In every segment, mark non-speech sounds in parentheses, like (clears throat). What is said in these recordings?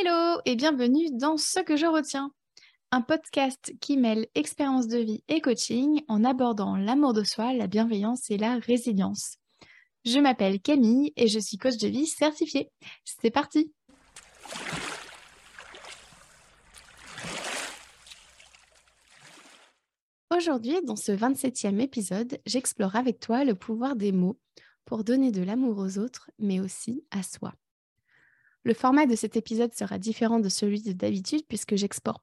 Hello et bienvenue dans Ce que je retiens, un podcast qui mêle expérience de vie et coaching en abordant l'amour de soi, la bienveillance et la résilience. Je m'appelle Camille et je suis coach de vie certifiée. C'est parti Aujourd'hui, dans ce 27e épisode, j'explore avec toi le pouvoir des mots pour donner de l'amour aux autres, mais aussi à soi. Le format de cet épisode sera différent de celui de d'habitude puisque j'explore,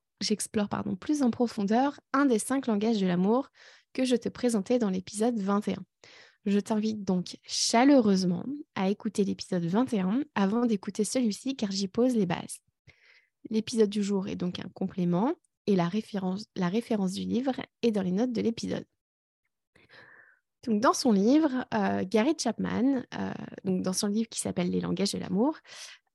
plus en profondeur un des cinq langages de l'amour que je te présentais dans l'épisode 21. Je t'invite donc chaleureusement à écouter l'épisode 21 avant d'écouter celui-ci car j'y pose les bases. L'épisode du jour est donc un complément et la référence, du livre est dans les notes de l'épisode. Dans son livre, euh, Gary Chapman, euh, dans son livre qui s'appelle Les langages de l'amour,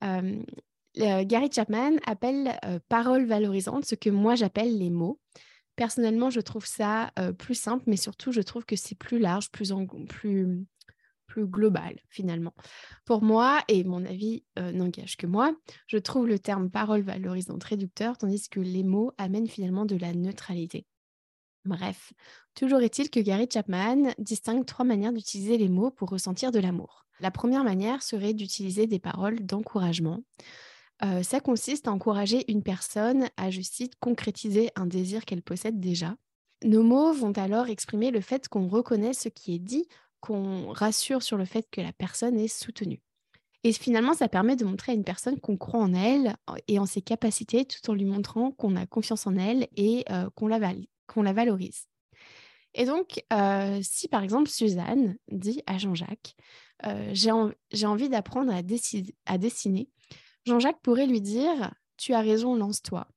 Gary Chapman appelle paroles valorisantes ce que moi j'appelle les mots. Personnellement, je trouve ça plus simple, mais surtout, je trouve que c'est plus large, plus global finalement. Pour moi, et mon avis n'engage que moi, je trouve le terme parole valorisante réducteur, tandis que les mots amènent finalement de la neutralité. Bref, toujours est-il que Gary Chapman distingue trois manières d'utiliser les mots pour ressentir de l'amour. La première manière serait d'utiliser des paroles d'encouragement. Euh, ça consiste à encourager une personne à, je cite, concrétiser un désir qu'elle possède déjà. Nos mots vont alors exprimer le fait qu'on reconnaît ce qui est dit, qu'on rassure sur le fait que la personne est soutenue. Et finalement, ça permet de montrer à une personne qu'on croit en elle et en ses capacités tout en lui montrant qu'on a confiance en elle et euh, qu'on la, valorise. Et donc, euh, si par exemple Suzanne dit à Jean-Jacques, euh, j'ai envie d'apprendre à, dessiner, Jean-Jacques pourrait lui dire, tu as raison, lance-toi.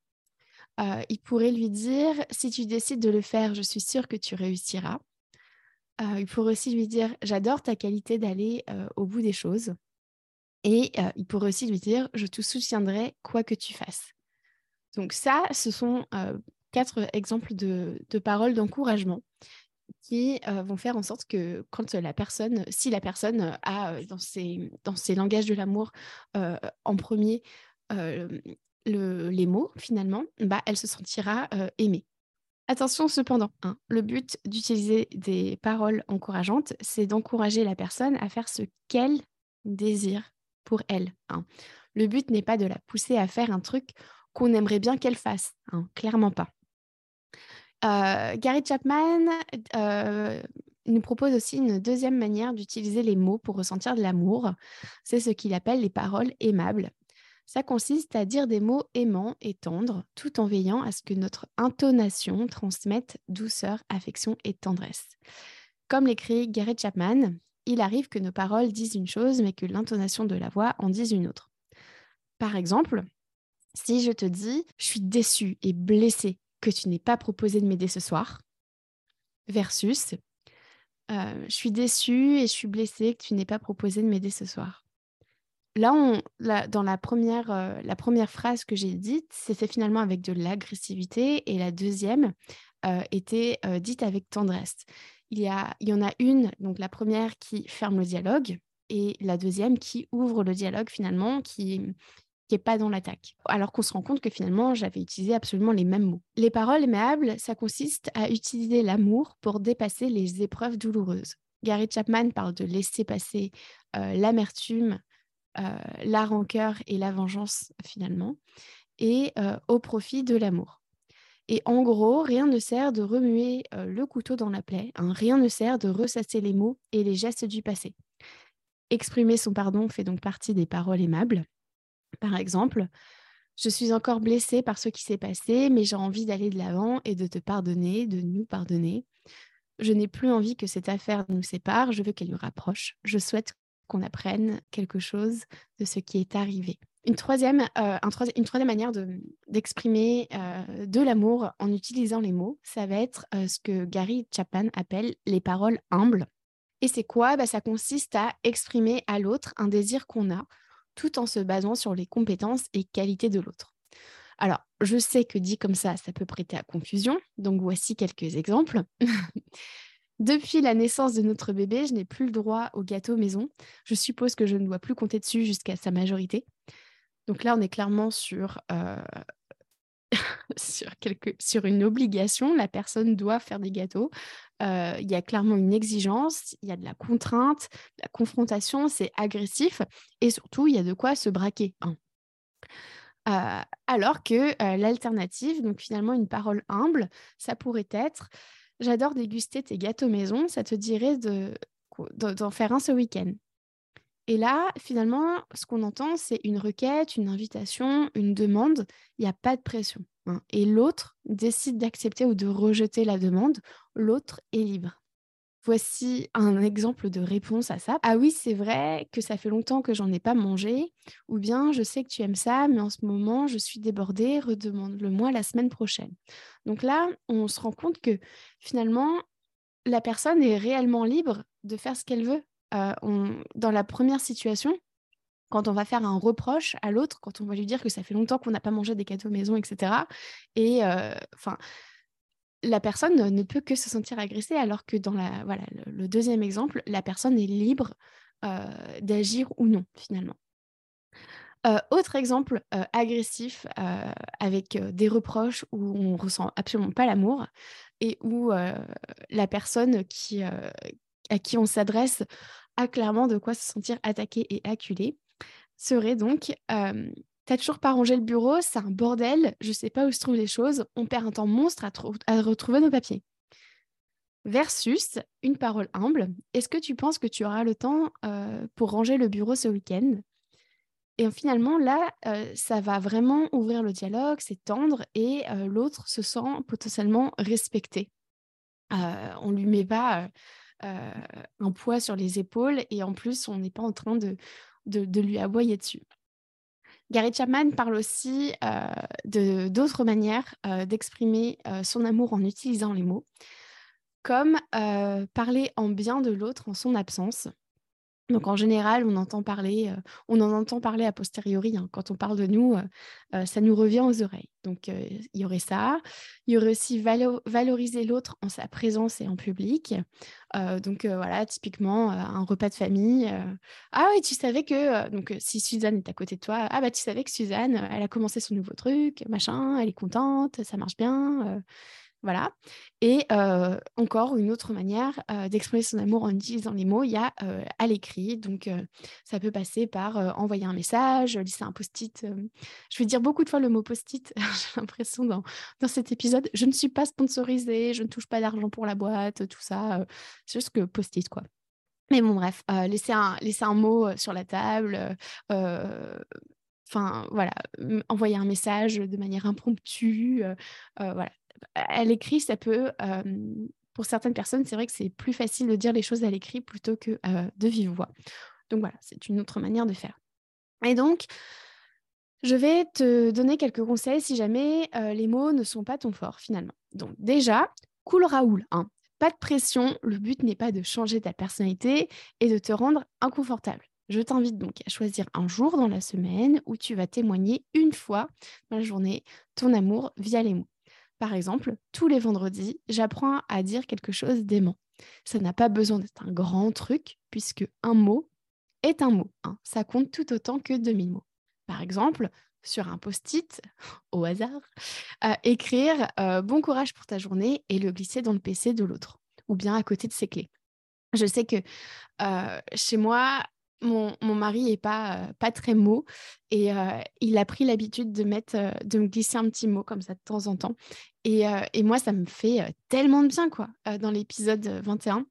Euh, il pourrait lui dire, si tu décides de le faire, je suis sûre que tu réussiras. il pourrait aussi lui dire, j'adore ta qualité d'aller au bout des choses. Et il pourrait aussi lui dire, je te soutiendrai quoi que tu fasses. Donc ça, ce sont quatre exemples de, paroles d'encouragement qui vont faire en sorte que quand la personne, si la personne a dans ses, dans ses langages de l'amour en premier les mots, finalement, bah, elle se sentira aimée. Attention cependant, hein, le but d'utiliser des paroles encourageantes, c'est d'encourager la personne à faire ce qu'elle désire pour elle. Hein. Le but n'est pas de la pousser à faire un truc qu'on aimerait bien qu'elle fasse, hein, clairement pas. Euh, Gary Chapman euh, nous propose aussi une deuxième manière d'utiliser les mots pour ressentir de l'amour. C'est ce qu'il appelle les paroles aimables. Ça consiste à dire des mots aimants et tendres, tout en veillant à ce que notre intonation transmette douceur, affection et tendresse. Comme l'écrit Gary Chapman, il arrive que nos paroles disent une chose, mais que l'intonation de la voix en dise une autre. Par exemple, si je te dis je suis déçue et blessée que tu n'aies pas proposé de m'aider ce soir, versus euh, je suis déçue et je suis blessée que tu n'aies pas proposé de m'aider ce soir. Là, on, dans la première, euh, la première phrase que j'ai dite, c'était finalement avec de l'agressivité et la deuxième euh, était dite avec tendresse. Il y, a, il y en a une, donc la première qui ferme le dialogue et la deuxième qui ouvre le dialogue finalement, qui, qui n'est pas dans l'attaque. Alors qu'on se rend compte que finalement, j'avais utilisé absolument les mêmes mots. Les paroles aimables, ça consiste à utiliser l'amour pour dépasser les épreuves douloureuses. Gary Chapman parle de laisser passer euh, l'amertume, euh, la rancœur et la vengeance finalement, et euh, au profit de l'amour. Et en gros, rien ne sert de remuer le couteau dans la plaie, hein. rien ne sert de ressasser les mots et les gestes du passé. Exprimer son pardon fait donc partie des paroles aimables. Par exemple, je suis encore blessée par ce qui s'est passé, mais j'ai envie d'aller de l'avant et de te pardonner, de nous pardonner. Je n'ai plus envie que cette affaire nous sépare, je veux qu'elle nous rapproche. Je souhaite qu'on apprenne quelque chose de ce qui est arrivé. Une troisième, euh, manière d'exprimer euh, de, l'amour en utilisant les mots, ça va être euh, ce que Gary Chapman appelle les paroles humbles. Et c'est quoi? Bah, Ça consiste à exprimer à l'autre un désir qu'on a tout en se basant sur les compétences et qualités de l'autre. Alors, je sais que dit comme ça, ça peut prêter à confusion, donc voici quelques exemples. (laughs) Depuis la naissance de notre bébé, je n'ai plus le droit au gâteau maison. Je suppose que je ne dois plus compter dessus jusqu'à sa majorité. Donc là, on est clairement sur, (laughs) sur, une obligation. La personne doit faire des gâteaux. Il y a clairement une exigence, il y a de la contrainte, de la confrontation, c'est agressif. Et surtout, il y a de quoi se braquer. Hein. alors que l'alternative, donc finalement une parole humble, ça pourrait être J'adore déguster tes gâteaux maison, ça te dirait de, d'en faire un ce week-end. Et là, finalement, ce qu'on entend, c'est une requête, une invitation, une demande. Il n'y a pas de pression. Hein. Et l'autre décide d'accepter ou de rejeter la demande. L'autre est libre. Voici un exemple de réponse à ça. Ah oui, c'est vrai que ça fait longtemps que j'en ai pas mangé. Ou bien, je sais que tu aimes ça, mais en ce moment, je suis débordée, redemande-le-moi la semaine prochaine. Donc là, on se rend compte que finalement, la personne est réellement libre de faire ce qu'elle veut. Euh, dans la première situation, quand on va faire un reproche à l'autre, quand on va lui dire que ça fait longtemps qu'on n'a pas mangé des cadeaux maison, etc. Et euh, enfin, la personne ne peut que se sentir agressée, alors que dans la, voilà, le, deuxième exemple, la personne est libre euh, d'agir ou non, finalement. autre exemple agressif avec des reproches où on ressent absolument pas l'amour et où la personne qui, à qui on s'adresse a clairement de quoi se sentir attaqué et acculé, serait donc T'as toujours pas rangé le bureau, c'est un bordel, je sais pas où se trouvent les choses, on perd un temps monstre à, retrouver nos papiers. Versus une parole humble, est-ce que tu penses que tu auras le temps pour ranger le bureau ce week-end? Et finalement, là, ça va vraiment ouvrir le dialogue, c'est tendre et l'autre se sent potentiellement respecté. on lui met pas un poids sur les épaules et en plus, on n'est pas en train de, de, lui aboyer dessus. Gary Chapman parle aussi de d'autres manières d'exprimer son amour en utilisant les mots, comme parler en bien de l'autre en son absence. Donc en général, on entend parler, euh, on en entend parler a posteriori. Hein. Quand on parle de nous, euh, euh, ça nous revient aux oreilles. Donc il y aurait ça. Il y aurait aussi valoriser l'autre en sa présence et en public. donc voilà, typiquement un repas de famille. ah oui, tu savais que donc si Suzanne est à côté de toi, ah bah tu savais que Suzanne, elle a commencé son nouveau truc, machin, elle est contente, ça marche bien. Voilà. Et encore une autre manière d'exprimer son amour en utilisant les mots, il y a à l'écrit. Donc, ça peut passer par envoyer un message, lisser un post-it. je vais dire beaucoup de fois le mot post-it, (laughs) j'ai l'impression dans, dans cet épisode. Je ne suis pas sponsorisée, je ne touche pas d'argent pour la boîte, tout ça. c'est juste que post-it, quoi. Mais bon, bref, laisser, un, laisser un mot sur la table. Enfin, voilà, envoyer un message de manière impromptue. voilà, à l'écrit, ça peut, pour certaines personnes, c'est vrai que c'est plus facile de dire les choses à l'écrit plutôt que de vive voix. Donc voilà, c'est une autre manière de faire. Et donc, je vais te donner quelques conseils si jamais les mots ne sont pas ton fort finalement. Donc déjà, cool Raoul, hein. pas de pression, le but n'est pas de changer ta personnalité et de te rendre inconfortable. Je t'invite donc à choisir un jour dans la semaine où tu vas témoigner une fois dans la journée ton amour via les mots. Par exemple, tous les vendredis, j'apprends à dire quelque chose d'aimant. Ça n'a pas besoin d'être un grand truc, puisque un mot est un mot. Hein. Ça compte tout autant que 2000 mots. Par exemple, sur un post-it, (laughs) au hasard, euh, écrire euh, Bon courage pour ta journée et le glisser dans le PC de l'autre, ou bien à côté de ses clés. Je sais que euh, chez moi, mon, mari est pas, euh, pas très mot et euh, il a pris l'habitude de mettre euh, de me glisser un petit mot comme ça de temps en temps et, et moi ça me fait tellement de bien quoi. Dans l'épisode 21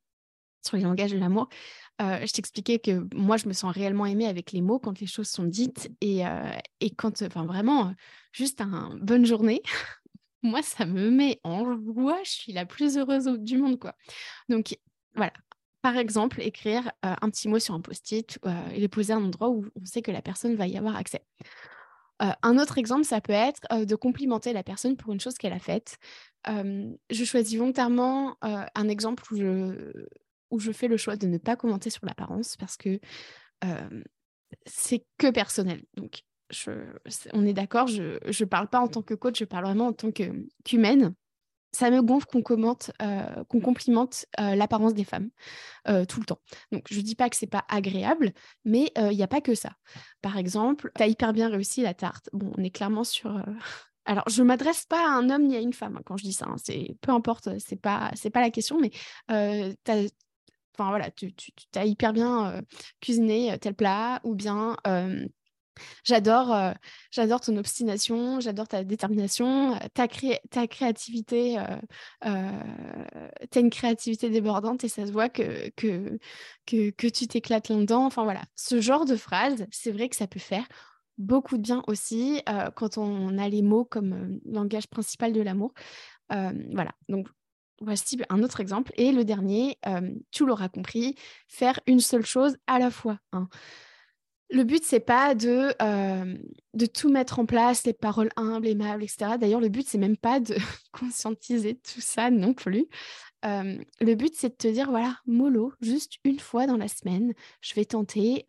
sur les langages de l'amour je t'expliquais que moi je me sens réellement aimée avec les mots quand les choses sont dites et, et quand enfin vraiment juste un bonne journée (laughs) moi ça me met en joie je suis la plus heureuse du monde quoi. Donc voilà, par exemple, écrire un petit mot sur un post-it et le poser un endroit où on sait que la personne va y avoir accès. un autre exemple, ça peut être de complimenter la personne pour une chose qu'elle a faite. je choisis volontairement un exemple où je, fais le choix de ne pas commenter sur l'apparence parce que c'est que personnel. Donc, on est d'accord, je ne parle pas en tant que coach, je parle vraiment en tant qu'humaine. Ça me gonfle qu'on commente, euh, qu'on complimente euh, l'apparence des femmes euh, tout le temps. Donc, je ne dis pas que c'est pas agréable, mais il n'y a pas que ça. Par exemple, tu as hyper bien réussi la tarte. Bon, on est clairement sur. (laughs) Alors, je ne m'adresse pas à un homme ni à une femme hein, quand je dis ça. Hein. C'est peu importe, c'est pas c'est pas la question, mais Enfin voilà, tu, as hyper bien cuisiné tel plat, ou bien J'adore, euh, j'adore ton obstination, j'adore ta détermination, euh, ta, ta créativité. Euh, as une créativité débordante et ça se voit que, que, que, que tu t'éclates là-dedans. Enfin voilà, ce genre de phrase, c'est vrai que ça peut faire beaucoup de bien aussi quand on a les mots comme langage principal de l'amour. voilà, donc voici un autre exemple. Et le dernier, tu l'auras compris, faire une seule chose à la fois. Hein. Le but, c'est pas de, de tout mettre en place, les paroles humbles, aimables, etc. D'ailleurs, le but, c'est même pas de (laughs) conscientiser tout ça non plus. le but, c'est de te dire, voilà, mollo, juste une fois dans la semaine, je vais tenter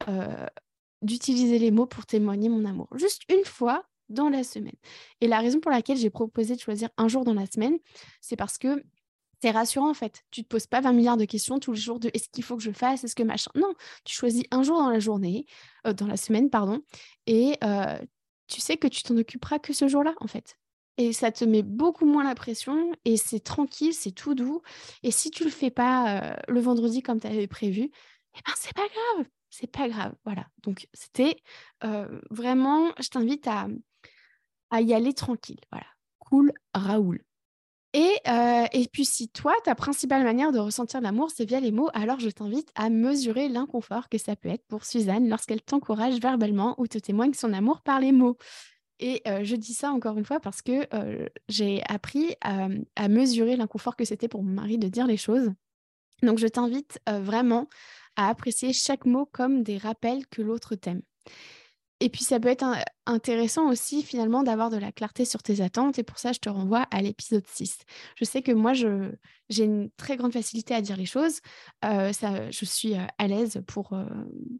d'utiliser les mots pour témoigner mon amour. Juste une fois dans la semaine. Et la raison pour laquelle j'ai proposé de choisir un jour dans la semaine, c'est parce que c'est rassurant en fait. Tu te poses pas 20 milliards de questions tous les jours de est-ce qu'il faut que je fasse, est-ce que machin. Non, tu choisis un jour dans la journée, euh, dans la semaine, pardon, et tu sais que tu t'en occuperas que ce jour-là en fait. Et ça te met beaucoup moins la pression et c'est tranquille, c'est tout doux. Et si tu le fais pas le vendredi comme tu avais prévu, eh ben c'est pas grave, c'est pas grave. Voilà. Donc c'était vraiment, je t'invite à, à y aller tranquille. Voilà. Cool, Raoul. Et, euh, et, puis, si toi, ta principale manière de ressentir l'amour, c'est via les mots, alors je t'invite à mesurer l'inconfort que ça peut être pour Suzanne lorsqu'elle t'encourage verbalement ou te témoigne son amour par les mots. Et euh, je dis ça encore une fois parce que euh, j'ai appris à, mesurer l'inconfort que c'était pour mon mari de dire les choses. Donc, je t'invite vraiment à apprécier chaque mot comme des rappels que l'autre t'aime. Et puis, ça peut être intéressant aussi, finalement, d'avoir de la clarté sur tes attentes. Et pour ça, je te renvoie à l'épisode 6. Je sais que moi, j'ai une très grande facilité à dire les choses. Euh, je suis euh, à l'aise pour, euh,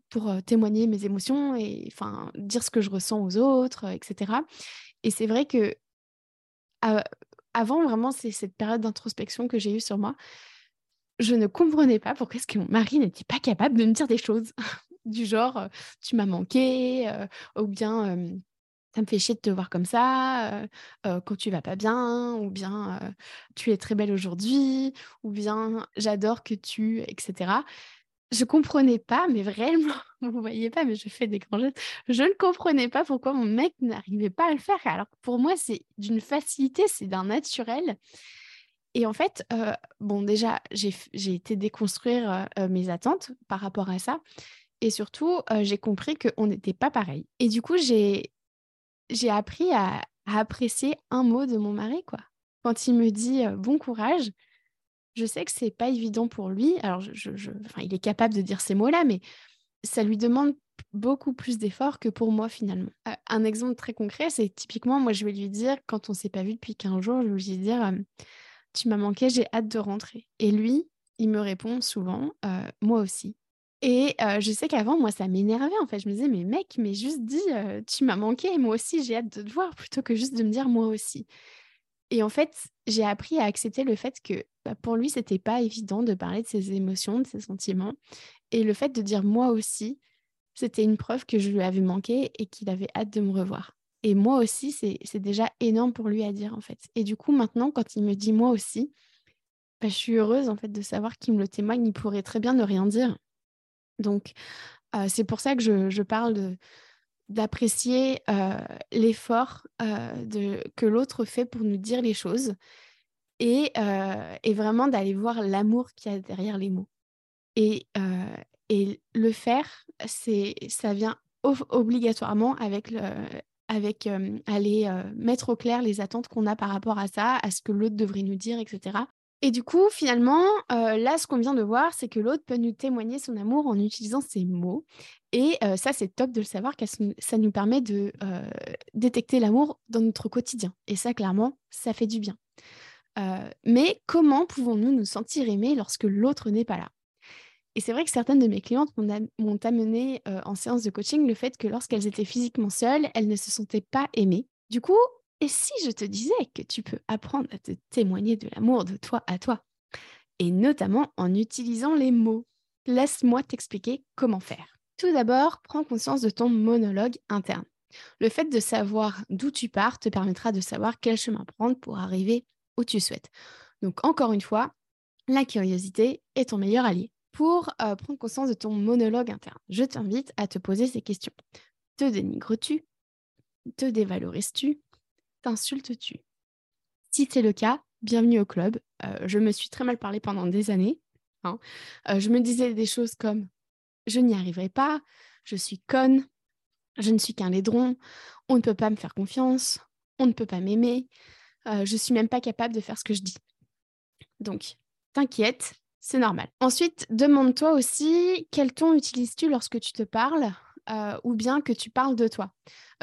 pour témoigner mes émotions et enfin, dire ce que je ressens aux autres, etc. Et c'est vrai que avant, vraiment, c'est cette période d'introspection que j'ai eue sur moi. Je ne comprenais pas pourquoi est-ce que mon mari n'était pas capable de me dire des choses (laughs) du genre tu m'as manqué ou bien ça me fait chier de te voir comme ça quand tu vas pas bien ou bien tu es très belle aujourd'hui ou bien j'adore que tu etc. Je comprenais pas, mais vraiment, (laughs) vous voyez pas, mais je fais des grands gestes. Je ne comprenais pas pourquoi mon mec n'arrivait pas à le faire. Alors pour moi, c'est d'une facilité, c'est d'un naturel. Et en fait, bon, déjà, j'ai été déconstruire mes attentes par rapport à ça. Et surtout, j'ai compris qu'on n'était pas pareil. Et du coup, j'ai appris à, apprécier un mot de mon mari, quoi. Quand il me dit bon courage, je sais que c'est pas évident pour lui. Alors, je, il est capable de dire ces mots-là, mais ça lui demande beaucoup plus d'efforts que pour moi finalement. un exemple très concret, c'est typiquement, moi je vais lui dire, quand on s'est pas vu depuis 15 jours, je vais lui dire, tu m'as manqué, j'ai hâte de rentrer. Et lui, il me répond souvent, moi aussi. Et je sais qu'avant, moi, ça m'énervait en fait. Je me disais, mais mec, mais juste dis, tu m'as manqué, moi aussi, j'ai hâte de te voir, plutôt que juste de me dire moi aussi. Et en fait, j'ai appris à accepter le fait que bah, pour lui, c'était pas évident de parler de ses émotions, de ses sentiments. Et le fait de dire moi aussi, c'était une preuve que je lui avais manqué et qu'il avait hâte de me revoir. Et moi aussi, c'est déjà énorme pour lui à dire en fait. Et du coup, maintenant, quand il me dit moi aussi, bah, je suis heureuse en fait de savoir qu'il me le témoigne. Il pourrait très bien ne rien dire. Donc, c'est pour ça que je, parle d'apprécier l'effort que l'autre fait pour nous dire les choses et, vraiment d'aller voir l'amour qu'il y a derrière les mots. Et, le faire, ça vient obligatoirement avec, avec aller mettre au clair les attentes qu'on a par rapport à ça, à ce que l'autre devrait nous dire, etc. Et du coup, finalement, là, ce qu'on vient de voir, c'est que l'autre peut nous témoigner son amour en utilisant ses mots. Et ça, c'est top de le savoir, car ça nous permet de détecter l'amour dans notre quotidien. Et ça, clairement, ça fait du bien. mais comment pouvons-nous nous sentir aimés lorsque l'autre n'est pas là? Et c'est vrai que certaines de mes clientes m'ont amené en séance de coaching le fait que lorsqu'elles étaient physiquement seules, elles ne se sentaient pas aimées. Du coup, Et si je te disais que tu peux apprendre à te témoigner de l'amour de toi à toi, et notamment en utilisant les mots Laisse-moi t'expliquer comment faire. Tout d'abord, prends conscience de ton monologue interne. Le fait de savoir d'où tu pars te permettra de savoir quel chemin prendre pour arriver où tu souhaites. Donc encore une fois, la curiosité est ton meilleur allié. Pour euh, prendre conscience de ton monologue interne, je t'invite à te poser ces questions. Te dénigres-tu? Te dévalorises-tu? T'insultes-tu Si c'est le cas, bienvenue au club. Euh, je me suis très mal parlé pendant des années. Hein. Euh, je me disais des choses comme je n'y arriverai pas, je suis conne, je ne suis qu'un laidron, on ne peut pas me faire confiance, on ne peut pas m'aimer, euh, je suis même pas capable de faire ce que je dis. Donc, t'inquiète, c'est normal. Ensuite, demande-toi aussi quel ton utilises-tu lorsque tu te parles? Euh, ou bien que tu parles de toi.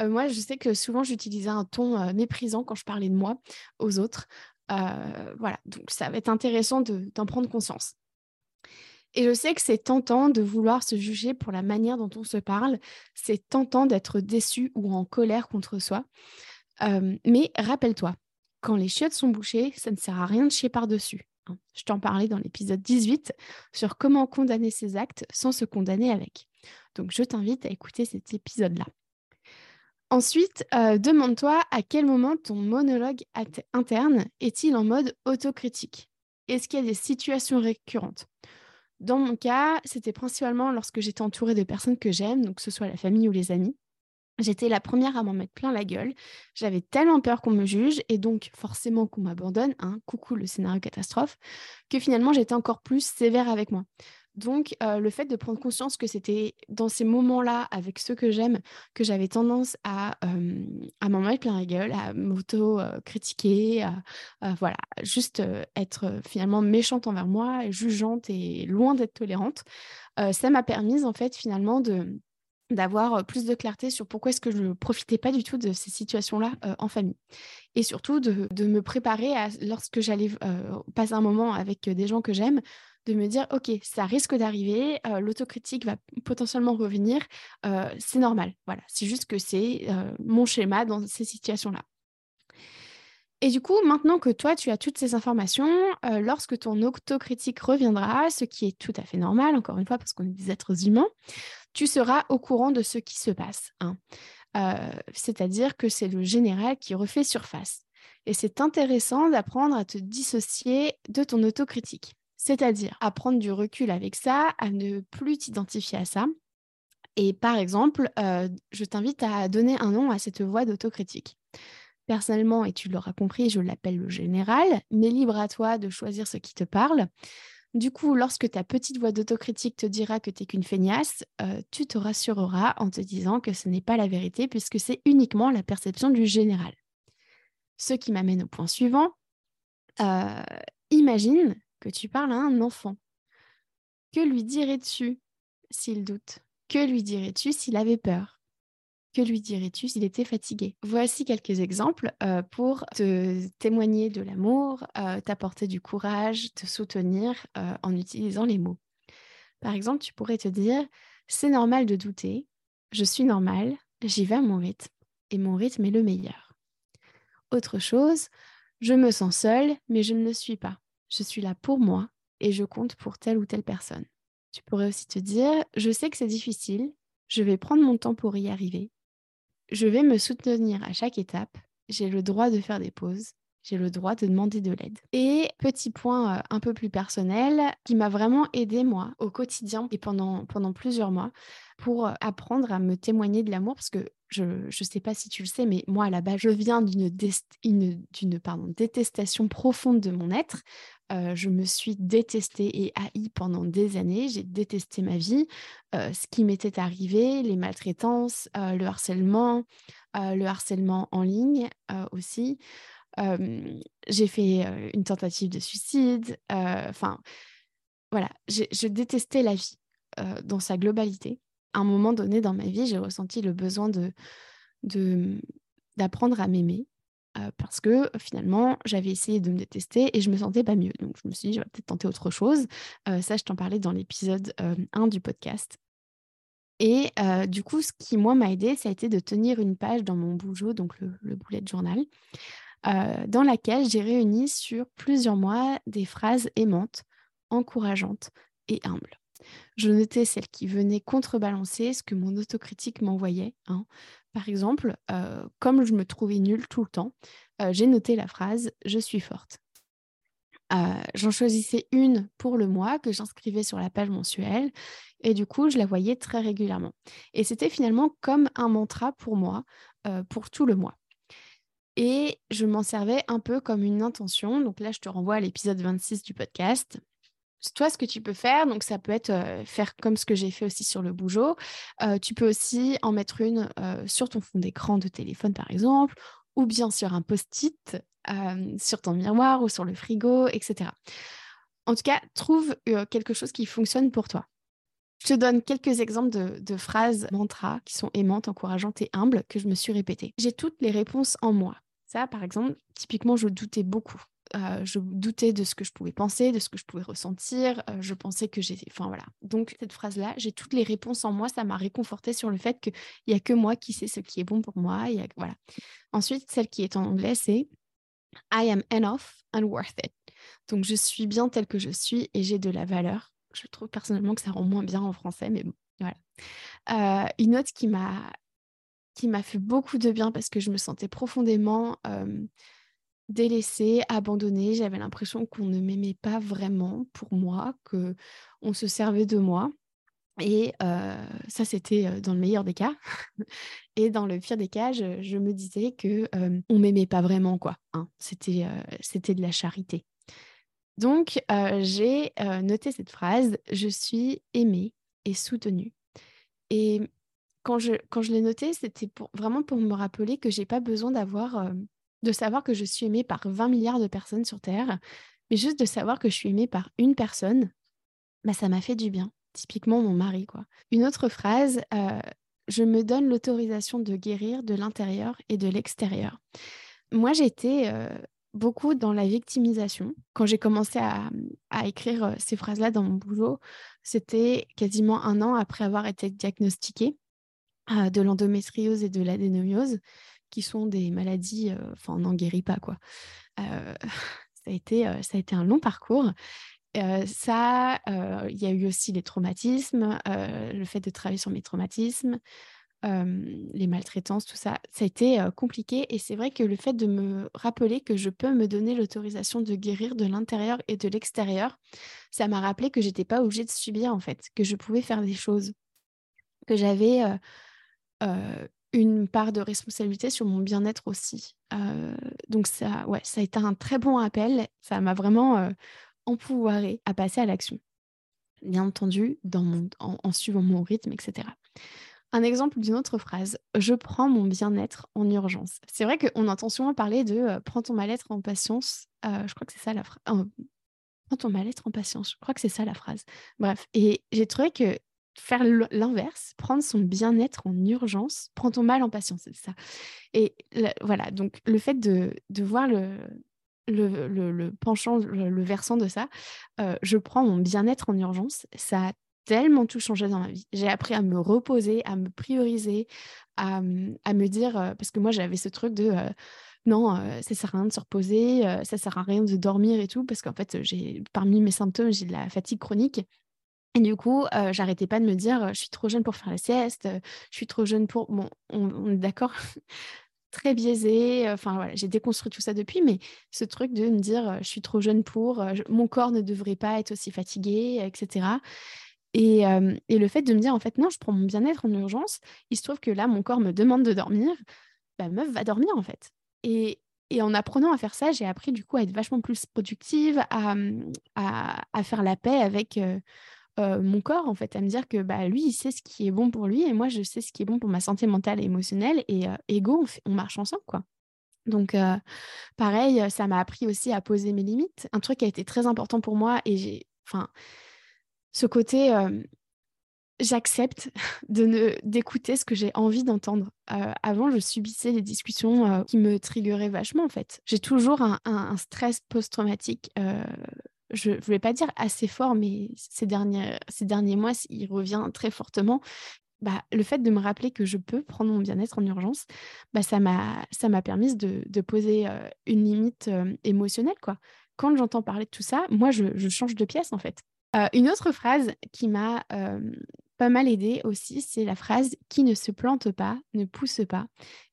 Euh, moi, je sais que souvent, j'utilisais un ton méprisant quand je parlais de moi aux autres. voilà, donc ça va être intéressant d'en prendre conscience. Et je sais que c'est tentant de vouloir se juger pour la manière dont on se parle. C'est tentant d'être déçu ou en colère contre soi. mais rappelle-toi, quand les chiottes sont bouchées, ça ne sert à rien de chier par-dessus. Hein. Je t'en parlais dans l'épisode 18 sur comment condamner ses actes sans se condamner avec. Donc je t'invite à écouter cet épisode-là. Ensuite, demande-toi à quel moment ton monologue interne est-il en mode autocritique? Est-ce qu'il y a des situations récurrentes? Dans mon cas, c'était principalement lorsque j'étais entourée de personnes que j'aime, donc que ce soit la famille ou les amis. J'étais la première à m'en mettre plein la gueule. J'avais tellement peur qu'on me juge et donc forcément qu'on m'abandonne, hein, coucou le scénario catastrophe, que finalement j'étais encore plus sévère avec moi. Donc, euh, le fait de prendre conscience que c'était dans ces moments-là, avec ceux que j'aime, que j'avais tendance à, à m'en mettre plein la gueule, à m'auto-critiquer, à, voilà, juste être finalement méchante envers moi, jugeante et loin d'être tolérante, ça m'a permis en fait finalement de d'avoir plus de clarté sur pourquoi est-ce que je ne profitais pas du tout de ces situations-là en famille. Et surtout de, de me préparer lorsque j'allais passer un moment avec des gens que j'aime, de me dire, OK, ça risque d'arriver, l'autocritique va potentiellement revenir, c'est normal. Voilà, c'est juste que c'est mon schéma dans ces situations-là. Et du coup, maintenant que toi, tu as toutes ces informations, lorsque ton autocritique reviendra, ce qui est tout à fait normal, encore une fois, parce qu'on est des êtres humains, tu seras au courant de ce qui se passe. Hein. C'est-à-dire que c'est le général qui refait surface. Et c'est intéressant d'apprendre à te dissocier de ton autocritique. C'est-à-dire à prendre du recul avec ça, à ne plus t'identifier à ça. Et par exemple, euh, je t'invite à donner un nom à cette voix d'autocritique. Personnellement, et tu l'auras compris, je l'appelle le général, mais libre à toi de choisir ce qui te parle. Du coup, lorsque ta petite voix d'autocritique te dira que tu n'es qu'une feignasse, euh, tu te rassureras en te disant que ce n'est pas la vérité puisque c'est uniquement la perception du général. Ce qui m'amène au point suivant. Euh, imagine que tu parles à un enfant. Que lui dirais-tu s'il doute? Que lui dirais-tu s'il avait peur? Que lui dirais-tu s'il était fatigué? Voici quelques exemples euh, pour te témoigner de l'amour, euh, t'apporter du courage, te soutenir euh, en utilisant les mots. Par exemple, tu pourrais te dire, c'est normal de douter, je suis normal, j'y vais à mon rythme, et mon rythme est le meilleur. Autre chose, je me sens seule, mais je ne le suis pas je suis là pour moi et je compte pour telle ou telle personne. Tu pourrais aussi te dire, je sais que c'est difficile, je vais prendre mon temps pour y arriver. Je vais me soutenir à chaque étape, j'ai le droit de faire des pauses, j'ai le droit de demander de l'aide. Et petit point euh, un peu plus personnel qui m'a vraiment aidé moi au quotidien et pendant, pendant plusieurs mois pour apprendre à me témoigner de l'amour parce que je ne sais pas si tu le sais, mais moi à la base, je viens d'une détestation profonde de mon être. Euh, je me suis détestée et haïe pendant des années. J'ai détesté ma vie, euh, ce qui m'était arrivé, les maltraitances, le harcèlement, le harcèlement en ligne aussi j'ai fait une tentative de suicide. Enfin, voilà, je détestais la vie dans sa globalité. À un moment donné dans ma vie, j'ai ressenti le besoin de d'apprendre à m'aimer parce que finalement, j'avais essayé de me détester et je me sentais pas mieux. Donc, je me suis dit, je vais peut-être tenter autre chose. ça, je t'en parlais dans l'épisode 1 du podcast. Et du coup, ce qui, moi, m'a aidé, ça a été de tenir une page dans mon bougeot, donc le, le bullet journal, dans laquelle j'ai réuni sur plusieurs mois des phrases aimantes, encourageantes et humbles. Je notais celles qui venaient contrebalancer ce que mon autocritique m'envoyait. Hein. Par exemple, comme je me trouvais nulle tout le temps, j'ai noté la phrase ⁇ Je suis forte ⁇ J'en choisissais une pour le mois que j'inscrivais sur la page mensuelle et du coup, je la voyais très régulièrement. Et c'était finalement comme un mantra pour moi, pour tout le mois. Et je m'en servais un peu comme une intention. Donc là, je te renvoie à l'épisode 26 du podcast. Toi, ce que tu peux faire, donc ça peut être faire comme ce que j'ai fait aussi sur le bougeot. tu peux aussi en mettre une sur ton fond d'écran de téléphone, par exemple, ou bien sur un post-it, sur ton miroir ou sur le frigo, etc. En tout cas, trouve quelque chose qui fonctionne pour toi. Je te donne quelques exemples de, phrases mantra qui sont aimantes, encourageantes et humbles que je me suis répétées. J'ai toutes les réponses en moi. Ça, par exemple, typiquement, je doutais beaucoup. Euh, je doutais de ce que je pouvais penser, de ce que je pouvais ressentir. Euh, je pensais que j'étais. Enfin voilà. Donc, cette phrase-là, j'ai toutes les réponses en moi. Ça m'a réconforté sur le fait qu'il n'y a que moi qui sais ce qui est bon pour moi. Y a... voilà. Ensuite, celle qui est en anglais, c'est I am enough and worth it. Donc, je suis bien telle que je suis et j'ai de la valeur je trouve personnellement que ça rend moins bien en français, mais bon, voilà. Euh, une autre qui m'a qui m'a fait beaucoup de bien parce que je me sentais profondément délaissée, abandonnée. J'avais l'impression qu'on ne m'aimait pas vraiment pour moi, que on se servait de moi. Et ça, c'était dans le meilleur des cas. (laughs) Et dans le pire des cas, je, me disais que on m'aimait pas vraiment, quoi. Hein. C'était c'était de la charité. Donc, j'ai noté cette phrase, je suis aimée et soutenue. Et quand je, l'ai notée, c'était vraiment pour me rappeler que j'ai pas besoin de savoir que je suis aimée par 20 milliards de personnes sur Terre, mais juste de savoir que je suis aimée par une personne, bah, ça m'a fait du bien. Typiquement mon mari, quoi. Une autre phrase, je me donne l'autorisation de guérir de l'intérieur et de l'extérieur. Moi, j'étais beaucoup dans la victimisation. Quand j'ai commencé à, écrire ces phrases-là dans mon boulot, c'était quasiment un an après avoir été diagnostiquée de l'endométriose et de l'adénomiose, qui sont des maladies, euh, enfin, on n'en guérit pas, quoi. (laughs) ça, a été, ça a été un long parcours. ça, il y a eu aussi les traumatismes, le fait de travailler sur mes traumatismes, les maltraitances, tout ça, ça a été compliqué. Et c'est vrai que le fait de me rappeler que je peux me donner l'autorisation de guérir de l'intérieur et de l'extérieur, ça m'a rappelé que j'étais pas obligée de subir en fait, que je pouvais faire des choses, que j'avais une part de responsabilité sur mon bien-être aussi. donc ça, ouais, ça a été un très bon appel. Ça m'a vraiment empouvoiré à passer à l'action. Bien entendu, dans mon, en suivant mon rythme, etc. Un exemple d'une autre phrase, je prends mon bien-être en urgence. C'est vrai qu'on entend souvent parler de euh, prends ton mal-être en patience. Euh, je crois que c'est ça la phrase. prends ton mal-être en patience. Je crois que c'est ça la phrase. Bref, et j'ai trouvé que faire l'inverse, prendre son bien-être en urgence, prends ton mal en patience, c'est ça. Et voilà, donc le fait de, voir le, le, penchant, le, versant de ça, euh, je prends mon bien-être en urgence, ça a tellement tout changé dans ma vie. J'ai appris à me reposer, à me prioriser, à, me dire, parce que moi j'avais ce truc de non, ça sert à rien de se reposer, ça sert à rien de dormir et tout, parce qu'en fait, j'ai parmi mes symptômes, j'ai de la fatigue chronique. Et du coup, j'arrêtais pas de me dire, je suis trop jeune pour faire la sieste, je suis trop jeune pour. Bon, on, est d'accord, (laughs) très biaisé. Enfin voilà, j'ai déconstruit tout ça depuis, mais ce truc de me dire, je suis trop jeune pour, mon corps ne devrait pas être aussi fatigué, etc. Et, le fait de me dire, en fait, non, je prends mon bien-être en urgence, il se trouve que là, mon corps me demande de dormir, bah, meuf va dormir, en fait. Et, en apprenant à faire ça, j'ai appris du coup à être vachement plus productive, à, à, faire la paix avec mon corps, en fait, à me dire que bah, lui, il sait ce qui est bon pour lui et moi, je sais ce qui est bon pour ma santé mentale et émotionnelle. Et ego, on, on, marche ensemble, quoi. Donc, pareil, ça m'a appris aussi à poser mes limites. Un truc qui a été très important pour moi et j'ai. Enfin, ce côté j'accepte (laughs) de ne d'écouter ce que j'ai envie d'entendre. avant, je subissais des discussions qui me triggeraient vachement en fait. J'ai toujours un, stress post-traumatique. Je ne voulais pas dire assez fort, mais ces derniers, ces derniers mois, il revient très fortement. bah, le fait de me rappeler que je peux prendre mon bien-être en urgence, bah, ça m'a permis de, de poser une limite émotionnelle. Quoi. Quand j'entends parler de tout ça, moi, je, je change de pièce en fait. une autre phrase qui m'a pas mal aidée aussi, c'est la phrase qui ne se plante pas, ne pousse pas.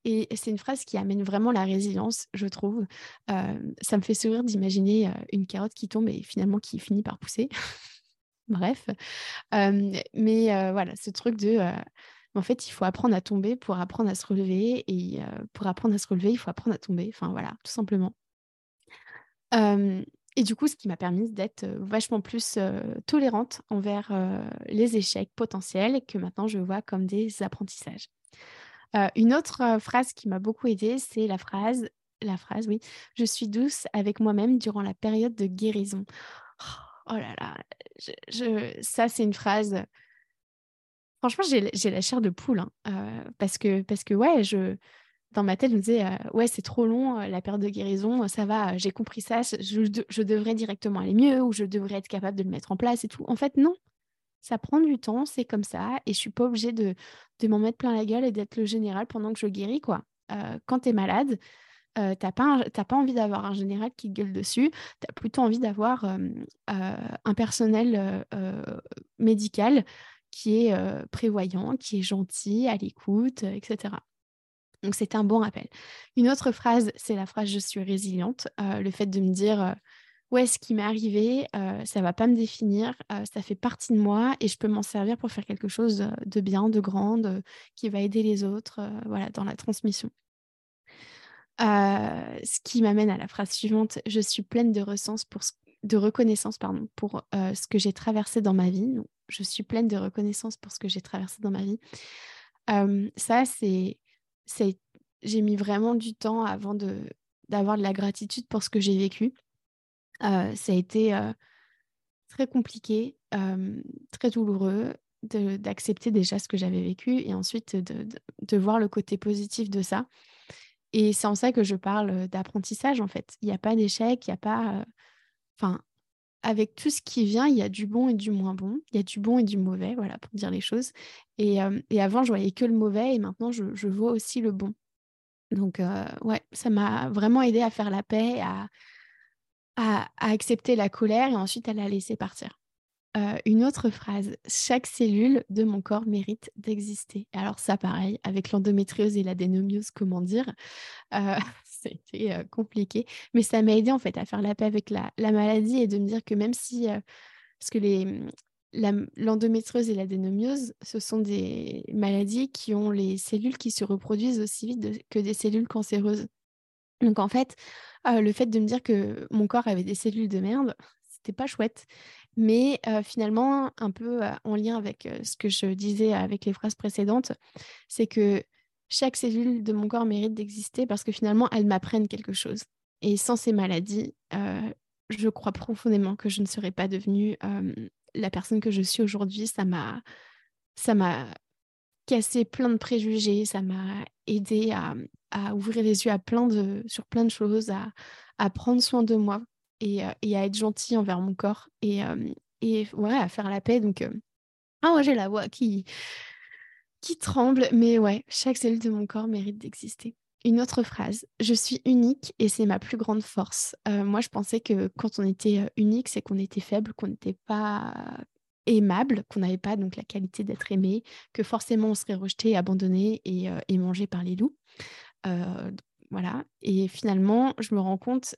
Et c'est une phrase qui amène vraiment la résilience, je trouve. ça me fait sourire d'imaginer une carotte qui tombe et finalement qui finit par pousser. (laughs) Bref. mais voilà, ce truc de. en fait, il faut apprendre à tomber pour apprendre à se relever. Et pour apprendre à se relever, il faut apprendre à tomber. Enfin, voilà, tout simplement. Et du coup, ce qui m'a permis d'être vachement plus tolérante envers les échecs potentiels que maintenant je vois comme des apprentissages. une autre phrase qui m'a beaucoup aidée, c'est la phrase, la phrase, oui, je suis douce avec moi-même durant la période de guérison. Oh, oh là là, ça c'est une phrase. Franchement, j'ai la chair de poule hein, euh, parce que parce que ouais, je dans ma tête, je me disais euh, ouais, c'est trop long euh, la période de guérison, ça va, j'ai compris ça, je, devrais directement aller mieux ou je devrais être capable de le mettre en place et tout. En fait, non. Ça prend du temps, c'est comme ça, et je suis pas obligée de, de m'en mettre plein la gueule et d'être le général pendant que je guéris, quoi. quand tu es malade, euh, tu n'as pas, pas envie d'avoir un général qui gueule dessus, tu as plutôt envie d'avoir un personnel médical qui est prévoyant, qui est gentil, à l'écoute, etc. Donc c'est un bon rappel. Une autre phrase, c'est la phrase je suis résiliente. le fait de me dire ouais, ce qui m'est arrivé, ça va pas me définir, ça fait partie de moi et je peux m'en servir pour faire quelque chose de bien, de grand, qui va aider les autres, voilà, dans la transmission. Euh, ce qui m'amène à la phrase suivante, je suis pleine de, pour de reconnaissance pour euh, ce que j'ai traversé dans ma vie. je suis pleine de reconnaissance pour ce que j'ai traversé dans ma vie. Euh, ça, c'est, j'ai mis vraiment du temps avant de, d'avoir de la gratitude pour ce que j'ai vécu. ça a été très compliqué, très douloureux d'accepter déjà ce que j'avais vécu et ensuite de, de, voir le côté positif de ça. Et c'est en ça que je parle d'apprentissage, en fait. Il n'y a pas d'échec, il n'y a pas... Enfin, avec tout ce qui vient, il y a du bon et du moins bon. Il y a du bon et du mauvais, voilà, pour dire les choses. Et, avant, je voyais que le mauvais et maintenant, je, vois aussi le bon. Donc, ouais, ça m'a vraiment aidé à faire la paix, à, à, accepter la colère et ensuite à la laisser partir. une autre phrase, chaque cellule de mon corps mérite d'exister. Alors ça, pareil, avec l'endométriose et l'adénomiose, comment dire? (laughs) C'était compliqué, mais ça m'a aidé en fait à faire la paix avec la, maladie et de me dire que même si, parce que les, mmh, l'endométriose et l'adénomiose, ce sont des maladies qui ont les cellules qui se reproduisent aussi vite que des cellules cancéreuses. Donc en fait, le fait de me dire que mon corps avait des cellules de merde, c'était pas chouette. Mais finalement, un peu en lien avec ce que je disais avec les phrases précédentes, c'est que chaque cellule de mon corps mérite d'exister parce que finalement, elles m'apprennent quelque chose. Et sans ces maladies, je crois profondément que je ne serais pas devenue la personne que je suis aujourd'hui. Ça m'a, ça m'a cassé plein de préjugés, ça m'a aidé à, ouvrir les yeux à plein de, sur plein de choses, à, prendre soin de moi et, et, à être gentille envers mon corps et, et ouais, à faire la paix. Donc, ah ouais, j'ai la voix qui, qui tremble, mais ouais, chaque cellule de mon corps mérite d'exister. Une autre phrase, je suis unique et c'est ma plus grande force. moi, je pensais que quand on était unique, c'est qu'on était faible, qu'on n'était pas aimable, qu'on n'avait pas donc la qualité d'être aimé, que forcément on serait rejeté, abandonné et, et mangé par les loups. Voilà. Et finalement, je me rends compte,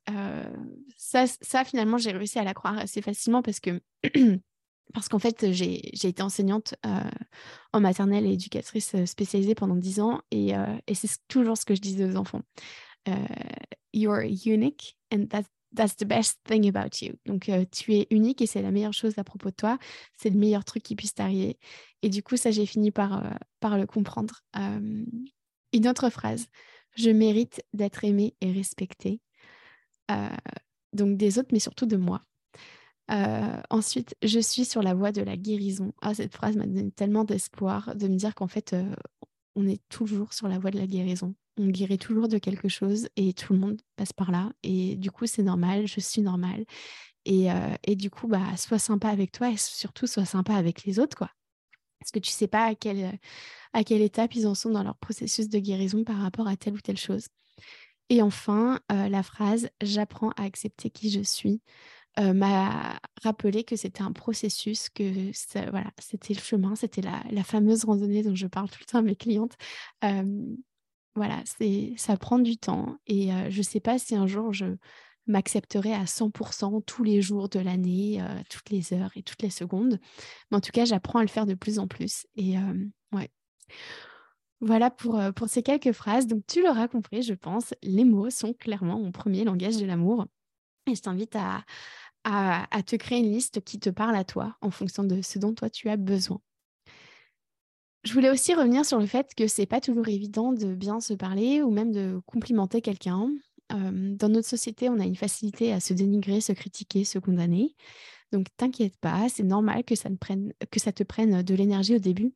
ça, ça, finalement, j'ai réussi à la croire assez facilement parce que, (clears throat) parce qu'en fait, j'ai été enseignante en maternelle et éducatrice spécialisée pendant 10 ans et, et c'est toujours ce que je disais aux enfants. you're unique and that's, that's the best thing about you. Donc, tu es unique et c'est la meilleure chose à propos de toi. C'est le meilleur truc qui puisse t'arriver. Et du coup, ça, j'ai fini par, le comprendre. une autre phrase je mérite d'être aimée et respectée. Euh, donc des autres, mais surtout de moi. Euh, ensuite, je suis sur la voie de la guérison. Ah, cette phrase m'a donné tellement d'espoir de me dire qu'en fait, euh, on est toujours sur la voie de la guérison. On guérit toujours de quelque chose et tout le monde passe par là. Et du coup, c'est normal, je suis normale. Et, et, du coup, bah, sois sympa avec toi et surtout sois sympa avec les autres, quoi. parce que tu ne sais pas à quelle, à quelle étape ils en sont dans leur processus de guérison par rapport à telle ou telle chose. Et enfin, la phrase J'apprends à accepter qui je suis m'a rappelé que c'était un processus, que voilà, c'était le chemin, c'était la, fameuse randonnée dont je parle tout le temps à mes clientes. voilà, ça prend du temps et je ne sais pas si un jour je m'accepterai à 100% tous les jours de l'année, toutes les heures et toutes les secondes. Mais en tout cas, j'apprends à le faire de plus en plus. Et ouais. Voilà pour, pour ces quelques phrases. Donc, tu l'auras compris, je pense, les mots sont clairement mon premier langage de l'amour. Et je t'invite à, à, te créer une liste qui te parle à toi en fonction de ce dont toi tu as besoin. Je voulais aussi revenir sur le fait que c'est pas toujours évident de bien se parler ou même de complimenter quelqu'un. dans notre société, on a une facilité à se dénigrer, se critiquer, se condamner. Donc t'inquiète pas, c'est normal que ça, prenne, que ça te prenne de l'énergie au début.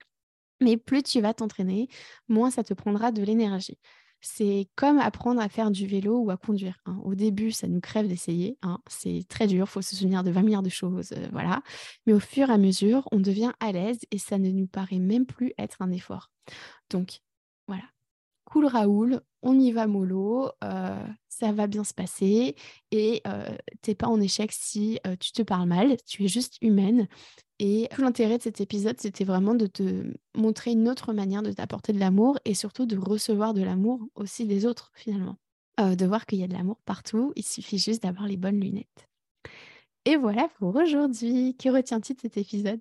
Mais plus tu vas t'entraîner, moins ça te prendra de l'énergie. C'est comme apprendre à faire du vélo ou à conduire. Hein. Au début, ça nous crève d'essayer. Hein. C'est très dur, il faut se souvenir de 20 milliards de choses. Euh, voilà. Mais au fur et à mesure, on devient à l'aise et ça ne nous paraît même plus être un effort. Donc, voilà. Cool Raoul, on y va mollo, euh, ça va bien se passer et euh, t'es pas en échec si tu te parles mal, tu es juste humaine et tout l'intérêt de cet épisode, c'était vraiment de te montrer une autre manière de t'apporter de l'amour et surtout de recevoir de l'amour aussi des autres finalement. Euh, de voir qu'il y a de l'amour partout, il suffit juste d'avoir les bonnes lunettes. Et voilà pour aujourd'hui. Que retiens-tu de cet épisode?